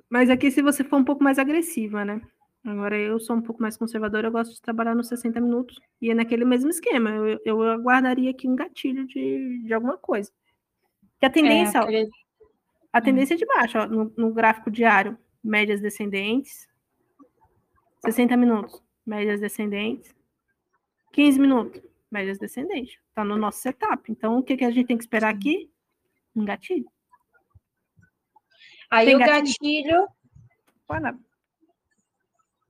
Mas aqui, se você for um pouco mais agressiva, né? Agora, eu sou um pouco mais conservadora, eu gosto de trabalhar nos 60 minutos. E é naquele mesmo esquema. Eu, eu aguardaria aqui um gatilho de, de alguma coisa. Que a tendência, é, aquele... a tendência é de baixo, ó, no, no gráfico diário, médias descendentes. 60 minutos, médias descendentes. 15 minutos, médias descendentes. Está no nosso setup. Então, o que, que a gente tem que esperar aqui? Um gatilho. Aí tem o gatilho. gatilho...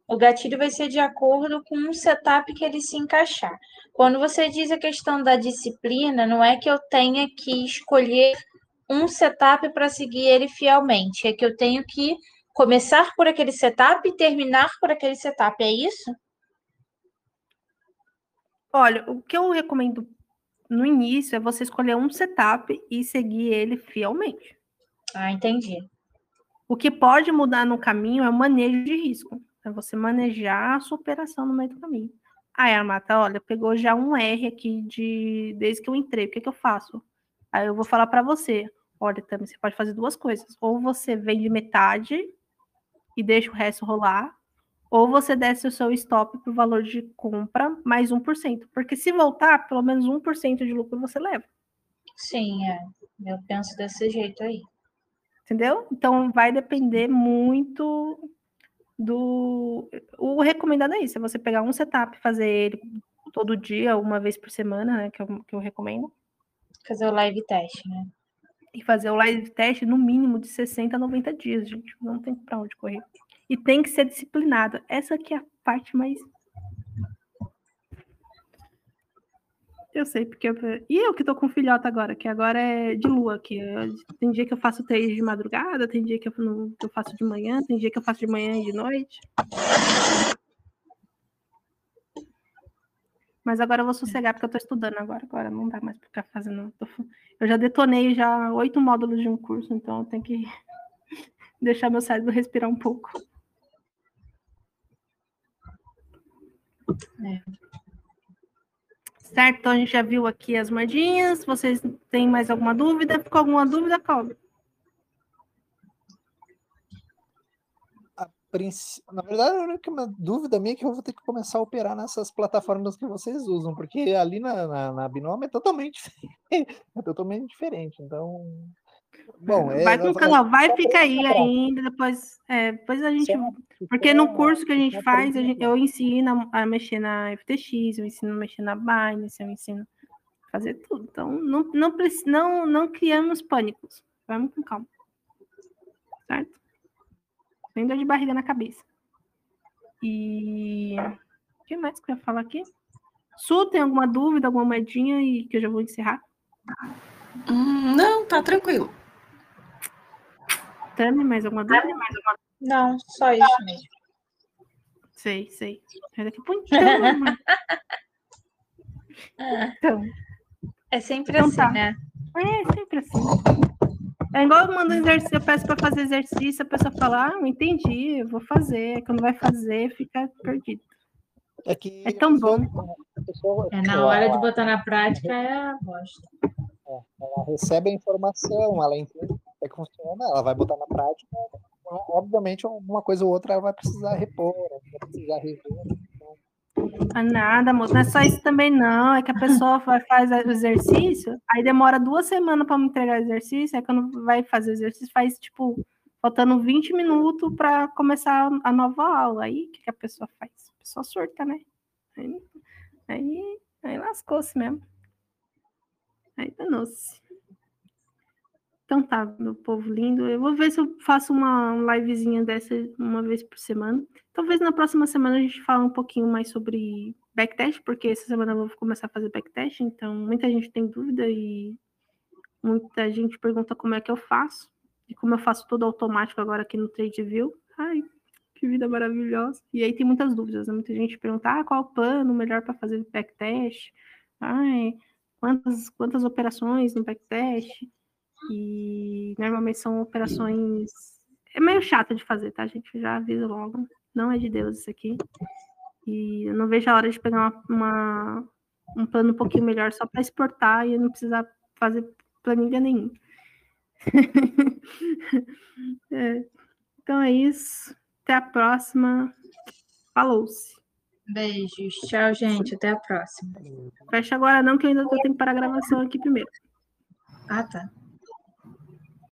O gatilho vai ser de acordo com o setup que ele se encaixar. Quando você diz a questão da disciplina, não é que eu tenha que escolher um setup para seguir ele fielmente, é que eu tenho que começar por aquele setup e terminar por aquele setup, é isso? Olha, o que eu recomendo no início é você escolher um setup e seguir ele fielmente. Ah, entendi. O que pode mudar no caminho é o manejo de risco. É você manejar a sua operação no meio do caminho. Aí a Mata, olha, pegou já um R aqui de desde que eu entrei. O que, que eu faço? Aí eu vou falar para você, olha, também você pode fazer duas coisas. Ou você vende metade e deixa o resto rolar, ou você desce o seu stop para o valor de compra mais 1%. Porque se voltar, pelo menos 1% de lucro você leva. Sim, é. Eu penso desse jeito aí. Entendeu? Então vai depender muito do. O recomendado é isso: é você pegar um setup, fazer ele todo dia, uma vez por semana, né? Que eu, que eu recomendo. Fazer o live teste, né? E fazer o live teste no mínimo de 60 a 90 dias, gente. Não tem para onde correr. E tem que ser disciplinado. Essa aqui é a parte mais Eu sei, porque. Eu... E eu que tô com filhota agora, que agora é de lua, que tem dia que eu faço três de madrugada, tem dia que eu, não... que eu faço de manhã, tem dia que eu faço de manhã e de noite. Mas agora eu vou sossegar porque eu tô estudando agora. Agora não dá mais pra ficar fazendo. Eu já detonei já oito módulos de um curso, então eu tenho que deixar meu cérebro respirar um pouco. É. Certo? Então a gente já viu aqui as moedinhas. Vocês têm mais alguma dúvida? Ficou alguma dúvida, Cláudio? Na verdade, a única dúvida minha é que eu vou ter que começar a operar nessas plataformas que vocês usam, porque ali na, na, na é totalmente, é totalmente diferente. Então, Bom, é, vai com calma, vai ficar aí ainda, depois, é, depois a gente. Porque no curso que a gente faz, a gente, eu ensino a mexer na FTX, eu ensino a mexer na Binance, eu ensino a fazer tudo. Então, não, não, não, não criamos pânicos. Vamos com calma. Certo? Sem dor de barriga na cabeça. E. O que mais que eu ia falar aqui? Su, tem alguma dúvida, alguma moedinha e que eu já vou encerrar? Hum, não, tá tranquilo. Tami, mais alguma dúvida? Não, só isso mesmo. Sei, sei. É daqui então, então. É sempre então, assim, tá. né? É, sempre assim. É igual eu mando exercício, eu peço para fazer exercício, a pessoa fala, ah, não entendi, eu vou fazer. Quando vai fazer, fica perdido. É, que é tão bom. É, na hora de botar na prática é a bosta. É, ela recebe a informação, ela entende é que funciona, ela vai botar na prática. Obviamente, uma coisa ou outra ela vai precisar repor, vai precisar rever. Ah, nada, moço, não é só isso também, não. É que a pessoa faz o exercício, aí demora duas semanas para me entregar o exercício, aí quando vai fazer o exercício, faz tipo, faltando 20 minutos para começar a nova aula. Aí o que, que a pessoa faz? A pessoa surta, né? Aí, aí, aí lascou-se mesmo. Aí danou-se. Então tá, meu povo lindo. Eu vou ver se eu faço uma livezinha dessa uma vez por semana. Talvez na próxima semana a gente fale um pouquinho mais sobre backtest, porque essa semana eu vou começar a fazer backtest, então muita gente tem dúvida e muita gente pergunta como é que eu faço. E como eu faço tudo automático agora aqui no TradeView. Ai, que vida maravilhosa. E aí tem muitas dúvidas, né? Muita gente pergunta, ah, qual o plano melhor para fazer backtest? Ai, quantas, quantas operações no backtest? E normalmente são operações. É meio chato de fazer, tá? Gente já avisa logo. Não é de Deus isso aqui. E eu não vejo a hora de pegar uma, uma um plano um pouquinho melhor só para exportar e não precisar fazer planilha nenhuma. é. Então é isso. Até a próxima. Falou-se. Beijos. Tchau, gente. Até a próxima. Fecha agora não, que eu ainda tenho que parar a gravação aqui primeiro. Ah, tá.